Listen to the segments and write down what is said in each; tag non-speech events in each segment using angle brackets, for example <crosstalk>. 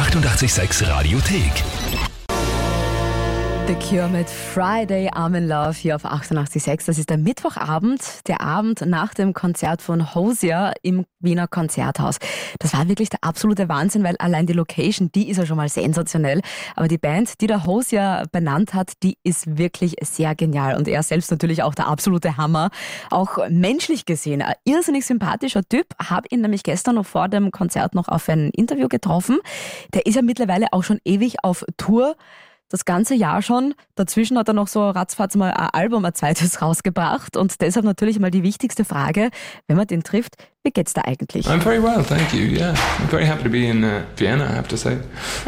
886 Radiothek. The Cure mit Friday I'm in Love hier auf 88.6. Das ist der Mittwochabend, der Abend nach dem Konzert von Hosier im Wiener Konzerthaus. Das war wirklich der absolute Wahnsinn, weil allein die Location, die ist ja schon mal sensationell. Aber die Band, die der Hosier benannt hat, die ist wirklich sehr genial. Und er selbst natürlich auch der absolute Hammer. Auch menschlich gesehen, ein irrsinnig sympathischer Typ. Hab ihn nämlich gestern noch vor dem Konzert noch auf ein Interview getroffen. Der ist ja mittlerweile auch schon ewig auf Tour das ganze Jahr schon. Dazwischen hat er noch so ratzfatz mal ein Album, ein zweites <laughs> rausgebracht. Und deshalb natürlich mal die wichtigste Frage, wenn man den trifft, wie geht's da eigentlich? I'm very well, thank you. Yeah, I'm very happy to be in uh, Vienna, I have to say.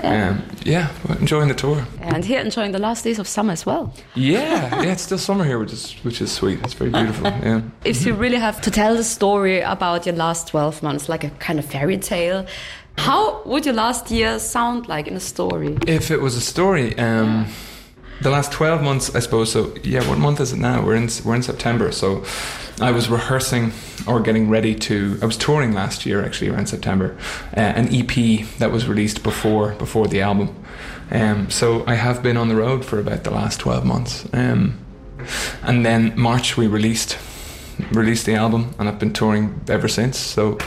Yeah. Um, yeah, enjoying the tour. And here enjoying the last days of summer as well. Yeah, <laughs> yeah, it's still summer here, which is which is sweet. It's very beautiful. <laughs> Yeah. If you really have to tell the story about your last 12 months, like a kind of fairy tale, how would your last year sound like in a story? If it was a story, um, the last twelve months, I suppose. So yeah, what month is it now? We're in we're in September. So I was rehearsing or getting ready to. I was touring last year, actually around September, uh, an EP that was released before before the album. Um, so I have been on the road for about the last twelve months. Um, and then March we released released the album, and I've been touring ever since. So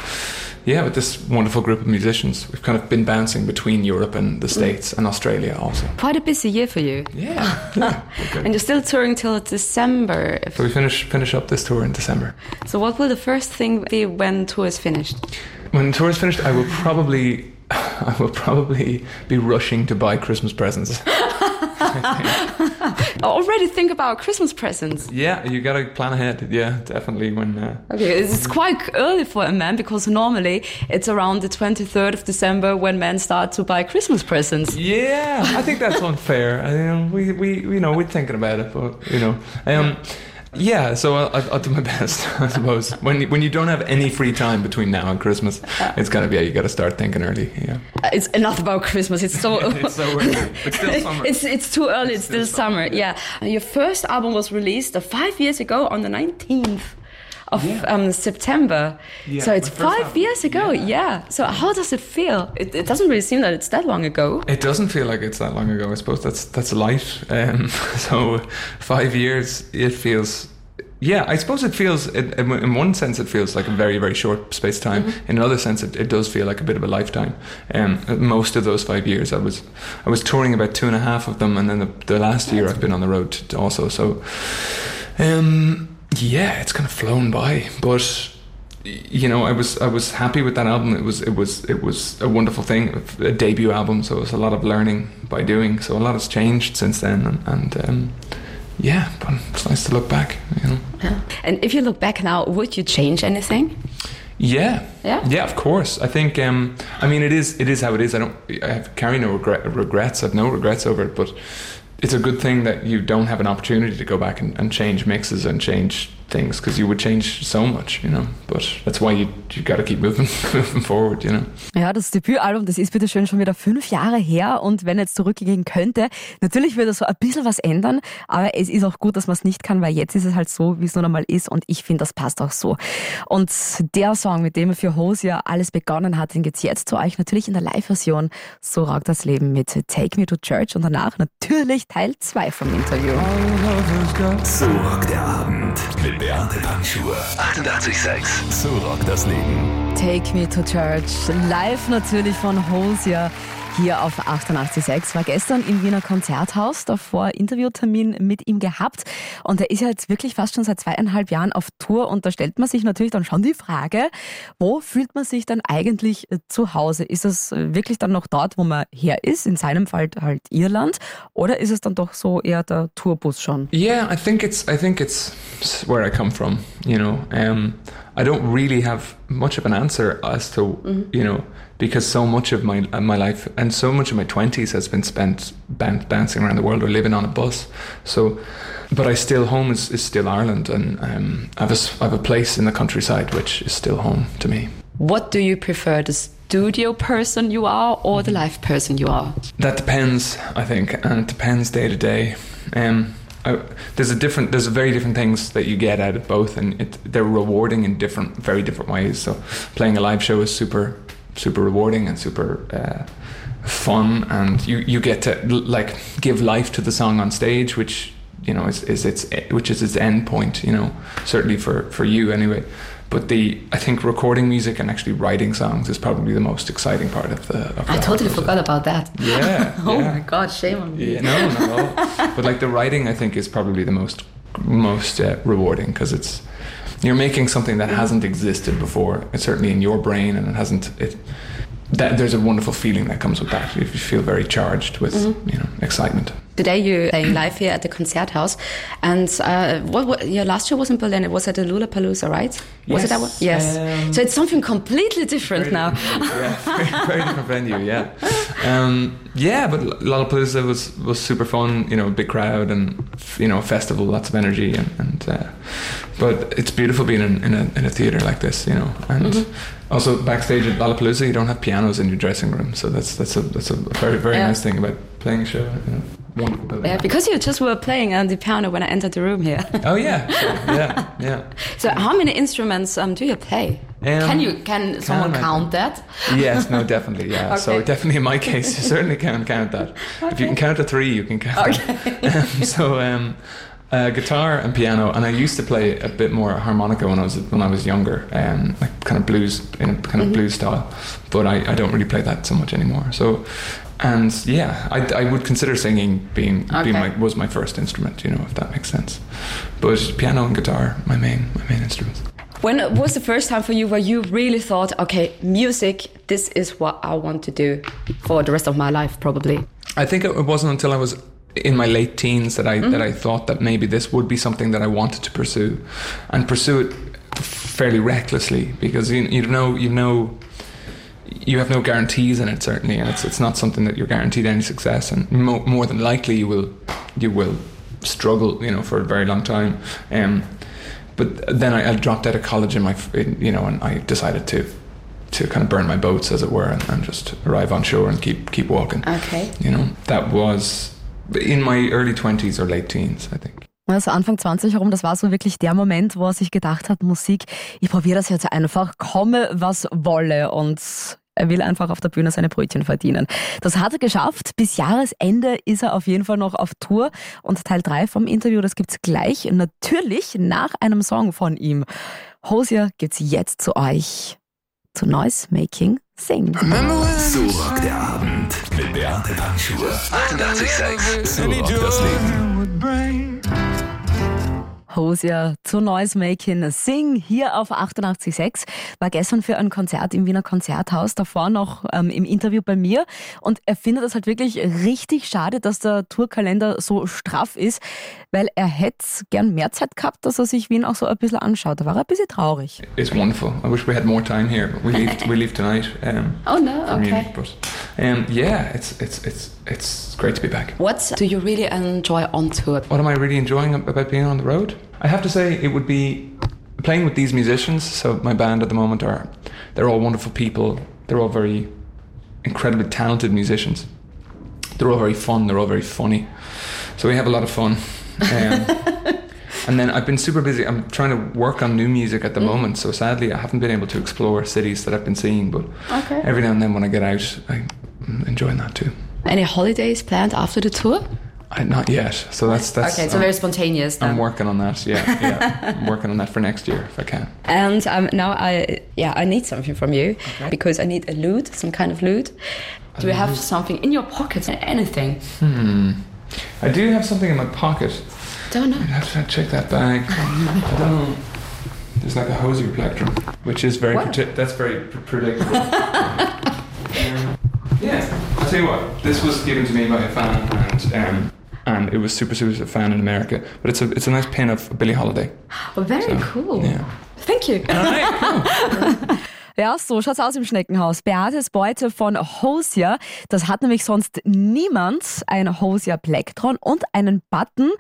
yeah, with this wonderful group of musicians, we've kind of been bouncing between Europe and the mm. States and Australia also. Quite a busy year for you. Yeah, yeah. <laughs> And you're still touring till December. So we finish finish up this tour in December. So what will the first thing be when tour is finished? When the tour is finished, I will probably <laughs> I will probably be rushing to buy Christmas presents. <laughs> <laughs> Already think about Christmas presents. yeah, you gotta plan ahead. Yeah, definitely. When uh, Okay, it's quite early for a man because normally it's around the 23rd of December when men start to buy Christmas presents. yeah, I think that's <laughs> unfair. I, you know, we we you know we're thinking about it, but you know, um, yeah. So I'll, I'll do my <laughs> best, I suppose. When you- when you don't have any free time between now and Christmas, it's gonna be yeah, you gotta start thinking early. Yeah, Uh, It's enough about Christmas. It's so <laughs> it's so early. It's still <laughs> summer. It's it's too early. It's, still, summer. Yeah. Your first album was released uh, five years ago on the 19th of Yeah. um, September. Yeah, so it's five album. years ago. Yeah. Yeah. So how does it feel? It, it doesn't really seem that it's that long ago. It doesn't feel like it's that long ago. I suppose that's that's life. Um, <laughs> so five years, it feels. Yeah, I suppose it feels. In, in in one sense, it feels like a very very short space time. In another sense, it, it does feel like a bit of a lifetime. Um, most of those five years, I was I was touring about two and a half of them, and then the, the last year I've been on the road also. So, um, yeah, it's kind of flown by, but you know, I was I was happy with that album. It was it was it was a wonderful thing, a debut album. So it was a lot of learning by doing. So a lot has changed since then, and, and um, yeah, but it's nice to look back. You know, Yeah. And if you look back now, would you change anything? yeah, Yeah? yeah. Of course, I think. Um, I mean, it is it is how it is. I don't I have carry no regret, regrets. I've no regrets over it, but it's a good thing that you don't have an opportunity to go back and, and change mixes and change things because you would change so much, you know. But that's why you you got to keep moving <laughs> moving forward, you know. Ja, das Debütalbum, das ist bitte schön schon wieder fünf Jahre her und wenn jetzt zurückgehen könnte, natürlich würde so ein bisschen was ändern, aber es ist auch gut, dass man es nicht kann, weil jetzt ist es halt so, wie es nun einmal ist und ich finde, das passt auch so. Und der Song, mit dem er für Hosier alles begonnen hat, den geht's jetzt zu euch natürlich in der Live-Version So rockt das Leben mit Take Me to Church und danach natürlich Teil 2 vom Interview. So rockt der Abend mit Beate Panschur. 88,6. So rockt das Leben. Take Me to Church, live natürlich von Hosier hier auf 88.6. War gestern im Wiener Konzerthaus, davor Interviewtermin mit ihm gehabt. Und er ist ja jetzt wirklich fast schon seit zweieinhalb Jahren auf Tour. Und da stellt man sich natürlich dann schon die Frage, wo fühlt man sich dann eigentlich äh, zu Hause? Ist es äh, wirklich dann noch dort, wo man her ist? In seinem Fall halt Irland. Oder ist es dann doch so eher der Tourbus schon? Yeah, I think it's I think it's where I come from. You know, um, I don't really have much of an answer as to you know because so much of my uh, my life and so much of my twenties has been spent ban- bouncing around the world or living on a bus. So, but I still home is, is still Ireland, and um, I have a I have a place in the countryside which is still home to me. What do you prefer, the studio person you are or the live person you are? That depends, I think, and it depends day to day. Um, I, there's a different, there's very different things that you get out of both, and it, they're rewarding in different, very different ways. So, playing a live show is super super rewarding and super uh, fun, and you you get to like give life to the song on stage, which you know is, is its which is its end point. You know, certainly for for you anyway. But the I think recording music and actually writing songs is probably the most exciting part of the. Of I totally forgot about that. Yeah. <laughs> oh yeah. my god, shame on me. Yeah, no, no. but like the writing, I think is probably the most most uh, rewarding because it's you're making something that hasn't existed before. It's certainly in your brain, and it hasn't. It that there's a wonderful feeling that comes with that. You feel very charged with mm-hmm. you know excitement. Today you're playing live here at the Concert House, and uh, what, what, your last show was in Berlin. It was at the Lollapalooza, right? Was yes. it that one? Yes. Um, so it's something completely different now. Different <laughs> yeah, very, very, different venue. Yeah, um, yeah. But Lollapalooza was was super fun. You know, big crowd and you know, festival, lots of energy, and, and uh, but it's beautiful being in, in a in a theater like this. You know, and. Mm-hmm. Also, backstage at Lollapalooza, you don't have pianos in your dressing room, so that's that's a that's a very very yeah. nice thing about playing a show. You know wonderful building. Yeah, because you just were playing on the piano when I entered the room here. oh yeah, <laughs> yeah, yeah. So how many instruments um, do you play? Um, can you can someone count that? <laughs> Yes, no, definitely, yeah. okay. So definitely in my case, you certainly can count that. Okay. If you can count to three, you can count. Okay. <laughs> um, so. Um, uh, guitar and piano, and I used to play a bit more harmonica when I was when I was younger, um, like kind of blues in a kind of mm-hmm. blues style. But I, I don't really play that so much anymore. So and yeah, I, I would consider singing being, okay. being my, was my first instrument, you know, if that makes sense. But piano and guitar, my main my main instruments. When was the first time for you where you really thought, okay, music, this is what I want to do for the rest of my life, probably? I think it wasn't until I was in my late teens that I mm-hmm. that I thought that maybe this would be something that I wanted to pursue, and pursue it fairly recklessly because you you know you know you have no guarantees in it certainly, and it's it's not something that you're guaranteed any success. And mo- more than likely, you will you will struggle, you know, for a very long time. Um, but then I, I, dropped out of college in my, you know, and I decided to to kind of burn my boats, as it were, and, and just arrive on shore and keep keep walking. Okay. You know, that was in my early twenties or late teens, I think. Also Anfang 20 herum, das war so wirklich der Moment, wo er sich gedacht hat, Musik, ich probiere das jetzt einfach, komme was wolle. Und er will einfach auf der Bühne seine Brötchen verdienen. Das hat er geschafft. Bis Jahresende ist er auf jeden Fall noch auf Tour. Und Teil 3 vom Interview, das gibt's gleich. Natürlich nach einem Song von ihm. Hosier gibt's jetzt zu euch. Zu Noise Making Sing. So rockt der Abend mit Beate Panschur. 88,6. So rockt das Leben. Hosier zu Noise Making Sing hier auf 88.6. War gestern für ein Konzert im Wiener Konzerthaus, davor noch ähm, im Interview bei mir. Und er findet es halt wirklich richtig schade, dass der Tourkalender so straff ist, weil er hätte gern mehr Zeit gehabt, dass er sich Wien auch so ein bisschen anschaut. Da war er ein bisschen traurig. It's wonderful. I wish we had more time here. We leave, we leave tonight. Um, oh no, okay. Munich, um, yeah, it's, it's, it's, it's great to be back. What do you really enjoy on tour? What am I really enjoying about being on the road? I have to say it would be playing with these musicians. So my band at the moment are they're all wonderful people. They're all very incredibly talented musicians. They're all very fun. They're all very funny. So we have a lot of fun. Um, <laughs> and then I've been super busy. I'm trying to work on new music at the mm. moment. So sadly, I haven't been able to explore cities that I've been seeing. But okay. every now and then when I get out, I'm enjoying that too. Any holidays planned after the tour? I, not yet. So that's that's. Okay, so um, very spontaneous. Then. I'm working on that. Yeah, yeah. <laughs> I'm working on that for next year if I can. And um, now I yeah I need something from you okay. because I need a lute, some kind of lute. Do you have something in your pocket? Anything? Hmm. I do have something in my pocket. Don't know. I have to check that bag. <laughs> I don't. There's like a Hozier plectrum, which is very that's very predictable. <laughs> yeah, I'll tell you what. This was given to me by a fan, and um, and it was super super fan in America. But it's a it's a nice pin of Billie Holiday. Oh, <gasps> very so, cool. Yeah. Thank you. All right, cool. <laughs> <laughs> Ja, so schaut's aus im Schneckenhaus. Beates Beute von Hosier. Das hat nämlich sonst niemand. Ein Hosier Plektron und einen Button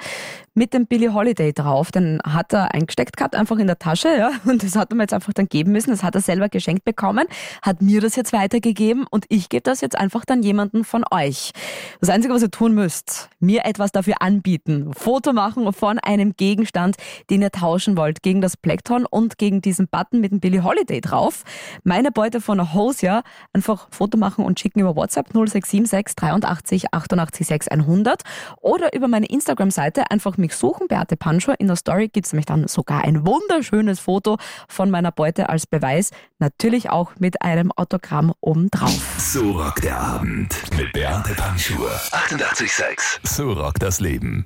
mit dem Billie Holiday drauf. Den hat er eingesteckt gehabt, einfach in der Tasche, ja. Und das hat er mir jetzt einfach dann geben müssen. Das hat er selber geschenkt bekommen, hat mir das jetzt weitergegeben und ich gebe das jetzt einfach dann jemanden von euch. Das Einzige, was ihr tun müsst, mir etwas dafür anbieten. Foto machen von einem Gegenstand, den ihr tauschen wollt, gegen das Plektron und gegen diesen Button mit dem Billie Holiday drauf. Meine Beute von Hosier einfach Foto machen und schicken über WhatsApp 0676 83 88 6 100 oder über meine Instagram-Seite einfach mich suchen, Beate Panschur. In der Story gibt es nämlich dann sogar ein wunderschönes Foto von meiner Beute als Beweis. Natürlich auch mit einem Autogramm obendrauf. So rockt der Abend mit Beate Panschur. 88,6. So rockt das Leben.